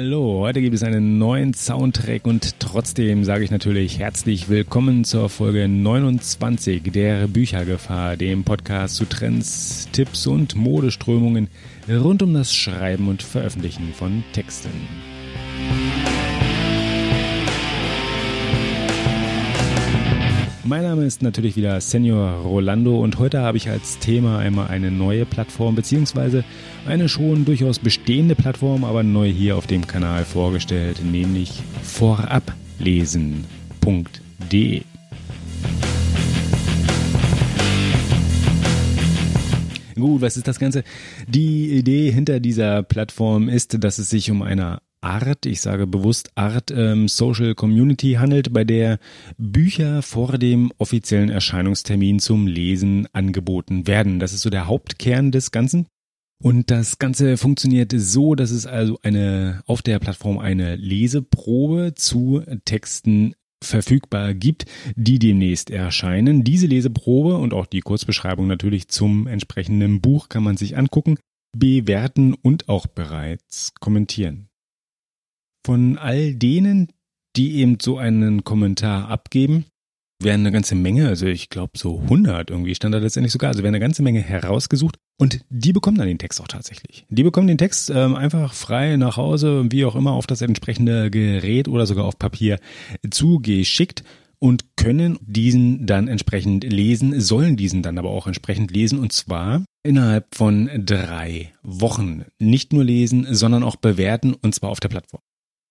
Hallo, heute gibt es einen neuen Soundtrack und trotzdem sage ich natürlich herzlich willkommen zur Folge 29 der Büchergefahr, dem Podcast zu Trends, Tipps und Modeströmungen rund um das Schreiben und Veröffentlichen von Texten. Mein Name ist natürlich wieder Senior Rolando und heute habe ich als Thema einmal eine neue Plattform beziehungsweise eine schon durchaus bestehende Plattform, aber neu hier auf dem Kanal vorgestellt, nämlich vorablesen.de. Gut, was ist das Ganze? Die Idee hinter dieser Plattform ist, dass es sich um eine Art, ich sage bewusst Art ähm, Social Community handelt, bei der Bücher vor dem offiziellen Erscheinungstermin zum Lesen angeboten werden. Das ist so der Hauptkern des Ganzen. Und das Ganze funktioniert so, dass es also eine auf der Plattform eine Leseprobe zu Texten verfügbar gibt, die demnächst erscheinen. Diese Leseprobe und auch die Kurzbeschreibung natürlich zum entsprechenden Buch kann man sich angucken, bewerten und auch bereits kommentieren von all denen, die eben so einen Kommentar abgeben, werden eine ganze Menge, also ich glaube so 100 irgendwie stand da letztendlich sogar, also werden eine ganze Menge herausgesucht und die bekommen dann den Text auch tatsächlich. Die bekommen den Text ähm, einfach frei nach Hause, wie auch immer, auf das entsprechende Gerät oder sogar auf Papier zugeschickt und können diesen dann entsprechend lesen, sollen diesen dann aber auch entsprechend lesen und zwar innerhalb von drei Wochen. Nicht nur lesen, sondern auch bewerten und zwar auf der Plattform.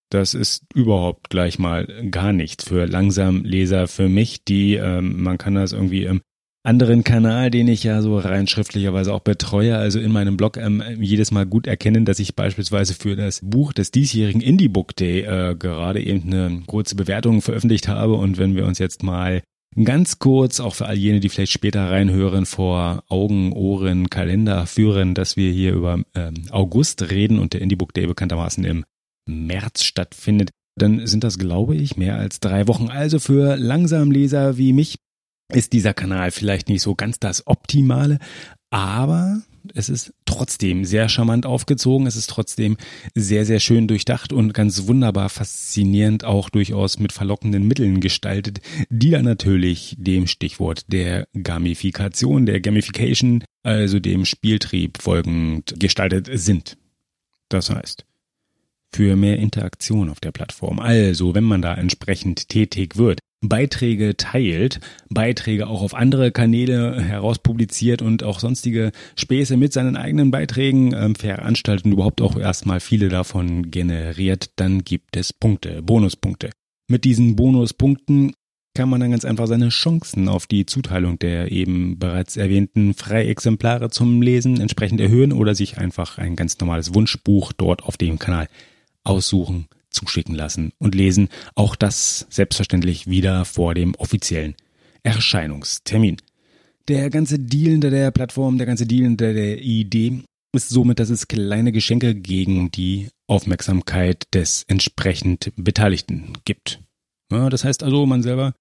Das ist überhaupt gleich mal gar nichts für Langsamleser für mich, die, ähm, man kann das irgendwie im anderen Kanal, den ich ja so rein schriftlicherweise auch betreue, also in meinem Blog ähm, jedes Mal gut erkennen, dass ich beispielsweise für das Buch des diesjährigen Indie Book Day äh, gerade eben eine kurze Bewertung veröffentlicht habe. Und wenn wir uns jetzt mal ganz kurz, auch für all jene, die vielleicht später reinhören, vor Augen, Ohren, Kalender führen, dass wir hier über ähm, August reden und der Indie Book Day bekanntermaßen im März stattfindet, dann sind das, glaube ich, mehr als drei Wochen. Also für Langsamleser wie mich ist dieser Kanal vielleicht nicht so ganz das Optimale, aber es ist trotzdem sehr charmant aufgezogen, es ist trotzdem sehr, sehr schön durchdacht und ganz wunderbar faszinierend auch durchaus mit verlockenden Mitteln gestaltet, die dann natürlich dem Stichwort der Gamifikation, der Gamification, also dem Spieltrieb folgend gestaltet sind. Das heißt, für mehr Interaktion auf der Plattform. Also, wenn man da entsprechend tätig wird, Beiträge teilt, Beiträge auch auf andere Kanäle herauspubliziert und auch sonstige Späße mit seinen eigenen Beiträgen ähm, veranstaltet und überhaupt auch erstmal viele davon generiert, dann gibt es Punkte, Bonuspunkte. Mit diesen Bonuspunkten kann man dann ganz einfach seine Chancen auf die Zuteilung der eben bereits erwähnten Freiexemplare zum Lesen entsprechend erhöhen oder sich einfach ein ganz normales Wunschbuch dort auf dem Kanal aussuchen, zuschicken lassen und lesen. Auch das selbstverständlich wieder vor dem offiziellen Erscheinungstermin. Der ganze Deal hinter der Plattform, der ganze Deal hinter der Idee ist somit, dass es kleine Geschenke gegen die Aufmerksamkeit des entsprechend Beteiligten gibt. Ja, das heißt also, man selber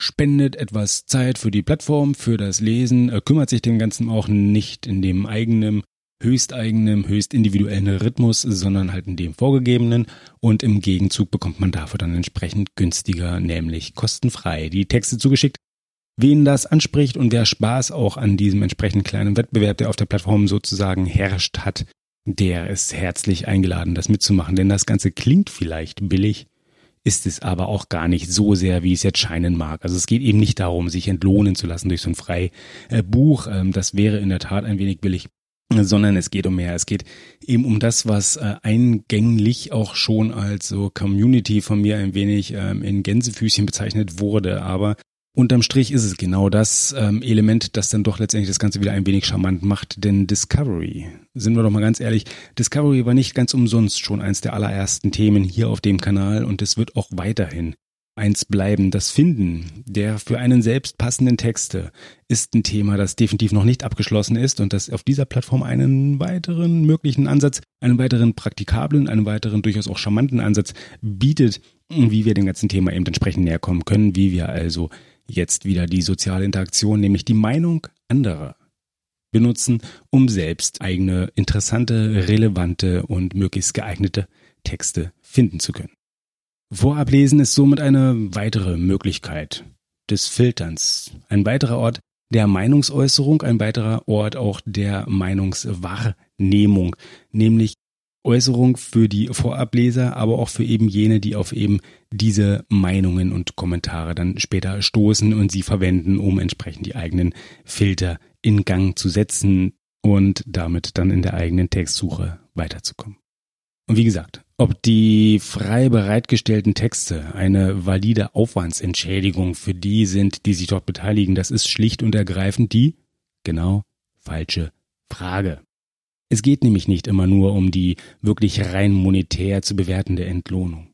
spendet etwas Zeit für die Plattform, für das Lesen, kümmert sich dem Ganzen auch nicht in dem eigenen höchsteigenem, höchst individuellen Rhythmus, sondern halt in dem vorgegebenen und im Gegenzug bekommt man dafür dann entsprechend günstiger, nämlich kostenfrei die Texte zugeschickt. Wen das anspricht und wer Spaß auch an diesem entsprechend kleinen Wettbewerb, der auf der Plattform sozusagen herrscht hat, der ist herzlich eingeladen, das mitzumachen, denn das Ganze klingt vielleicht billig, ist es aber auch gar nicht so sehr, wie es jetzt scheinen mag. Also es geht eben nicht darum, sich entlohnen zu lassen durch so ein Freibuch. Ähm, das wäre in der Tat ein wenig billig sondern es geht um mehr. Es geht eben um das, was äh, eingänglich auch schon als so Community von mir ein wenig ähm, in Gänsefüßchen bezeichnet wurde. Aber unterm Strich ist es genau das ähm, Element, das dann doch letztendlich das Ganze wieder ein wenig charmant macht. Denn Discovery, sind wir doch mal ganz ehrlich, Discovery war nicht ganz umsonst schon eins der allerersten Themen hier auf dem Kanal und es wird auch weiterhin eins bleiben. Das Finden der für einen selbst passenden Texte ist ein Thema, das definitiv noch nicht abgeschlossen ist und das auf dieser Plattform einen weiteren möglichen Ansatz, einen weiteren praktikablen, einen weiteren durchaus auch charmanten Ansatz bietet, wie wir dem ganzen Thema eben entsprechend näher kommen können, wie wir also jetzt wieder die soziale Interaktion, nämlich die Meinung anderer benutzen, um selbst eigene interessante, relevante und möglichst geeignete Texte finden zu können. Vorablesen ist somit eine weitere Möglichkeit des Filterns, ein weiterer Ort der Meinungsäußerung, ein weiterer Ort auch der Meinungswahrnehmung, nämlich Äußerung für die Vorableser, aber auch für eben jene, die auf eben diese Meinungen und Kommentare dann später stoßen und sie verwenden, um entsprechend die eigenen Filter in Gang zu setzen und damit dann in der eigenen Textsuche weiterzukommen. Und wie gesagt, ob die frei bereitgestellten Texte eine valide Aufwandsentschädigung für die sind, die sich dort beteiligen, das ist schlicht und ergreifend die genau falsche Frage. Es geht nämlich nicht immer nur um die wirklich rein monetär zu bewertende Entlohnung.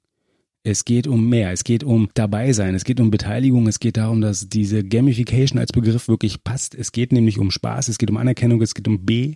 Es geht um mehr, es geht um dabei sein, es geht um Beteiligung, es geht darum, dass diese Gamification als Begriff wirklich passt. Es geht nämlich um Spaß, es geht um Anerkennung, es geht um B,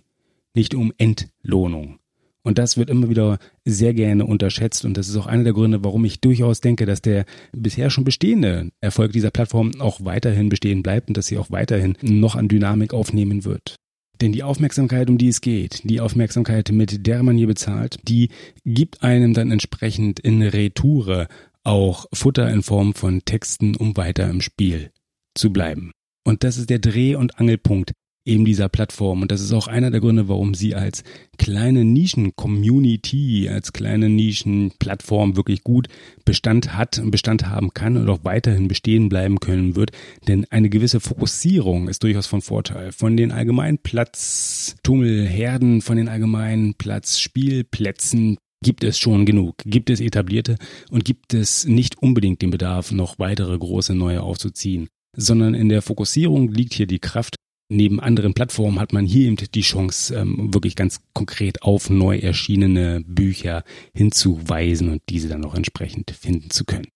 nicht um Entlohnung. Und das wird immer wieder sehr gerne unterschätzt. Und das ist auch einer der Gründe, warum ich durchaus denke, dass der bisher schon bestehende Erfolg dieser Plattform auch weiterhin bestehen bleibt und dass sie auch weiterhin noch an Dynamik aufnehmen wird. Denn die Aufmerksamkeit, um die es geht, die Aufmerksamkeit, mit der man hier bezahlt, die gibt einem dann entsprechend in Retoure auch Futter in Form von Texten, um weiter im Spiel zu bleiben. Und das ist der Dreh- und Angelpunkt eben dieser Plattform. Und das ist auch einer der Gründe, warum sie als kleine Nischen-Community, als kleine Nischen-Plattform wirklich gut Bestand hat und Bestand haben kann und auch weiterhin bestehen bleiben können wird. Denn eine gewisse Fokussierung ist durchaus von Vorteil. Von den allgemeinen Platztummelherden, von den allgemeinen Platzspielplätzen gibt es schon genug, gibt es etablierte und gibt es nicht unbedingt den Bedarf, noch weitere große neue aufzuziehen sondern in der Fokussierung liegt hier die Kraft neben anderen Plattformen hat man hier eben die Chance, ähm, wirklich ganz konkret auf neu erschienene Bücher hinzuweisen und diese dann auch entsprechend finden zu können.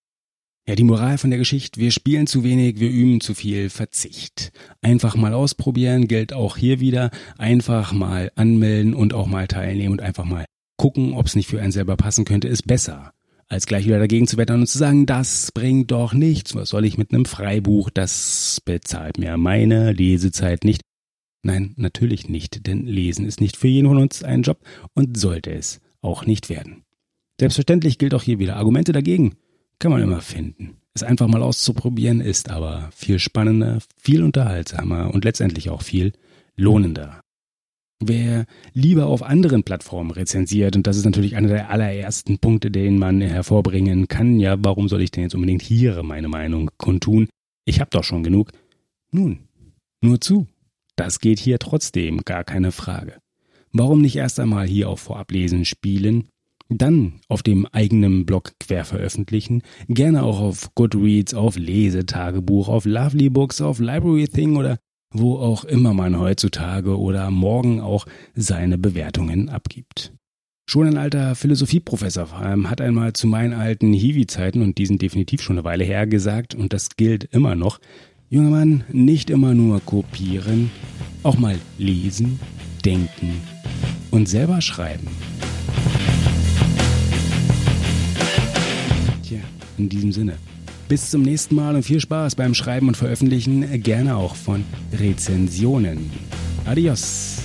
Ja, die Moral von der Geschichte, wir spielen zu wenig, wir üben zu viel, Verzicht. Einfach mal ausprobieren, gilt auch hier wieder. Einfach mal anmelden und auch mal teilnehmen und einfach mal gucken, ob es nicht für einen selber passen könnte, ist besser als gleich wieder dagegen zu wettern und zu sagen, das bringt doch nichts. Was soll ich mit einem Freibuch? Das bezahlt mir meine Lesezeit nicht. Nein, natürlich nicht, denn Lesen ist nicht für jeden von uns ein Job und sollte es auch nicht werden. Selbstverständlich gilt auch hier wieder Argumente dagegen. Kann man immer finden. Es einfach mal auszuprobieren ist aber viel spannender, viel unterhaltsamer und letztendlich auch viel lohnender. Wer lieber auf anderen Plattformen rezensiert, und das ist natürlich einer der allerersten Punkte, den man hervorbringen kann, ja, warum soll ich denn jetzt unbedingt hier meine Meinung kundtun? Ich hab doch schon genug. Nun, nur zu. Das geht hier trotzdem, gar keine Frage. Warum nicht erst einmal hier auf Vorablesen spielen, dann auf dem eigenen Blog quer veröffentlichen, gerne auch auf Goodreads, auf Lesetagebuch, auf Lovely Books, auf Library Thing oder wo auch immer man heutzutage oder morgen auch seine Bewertungen abgibt. Schon ein alter Philosophieprofessor hat einmal zu meinen alten Hiwi-Zeiten, und die sind definitiv schon eine Weile her, gesagt, und das gilt immer noch, junger Mann, nicht immer nur kopieren, auch mal lesen, denken und selber schreiben. Tja, in diesem Sinne. Bis zum nächsten Mal und viel Spaß beim Schreiben und Veröffentlichen, gerne auch von Rezensionen. Adios.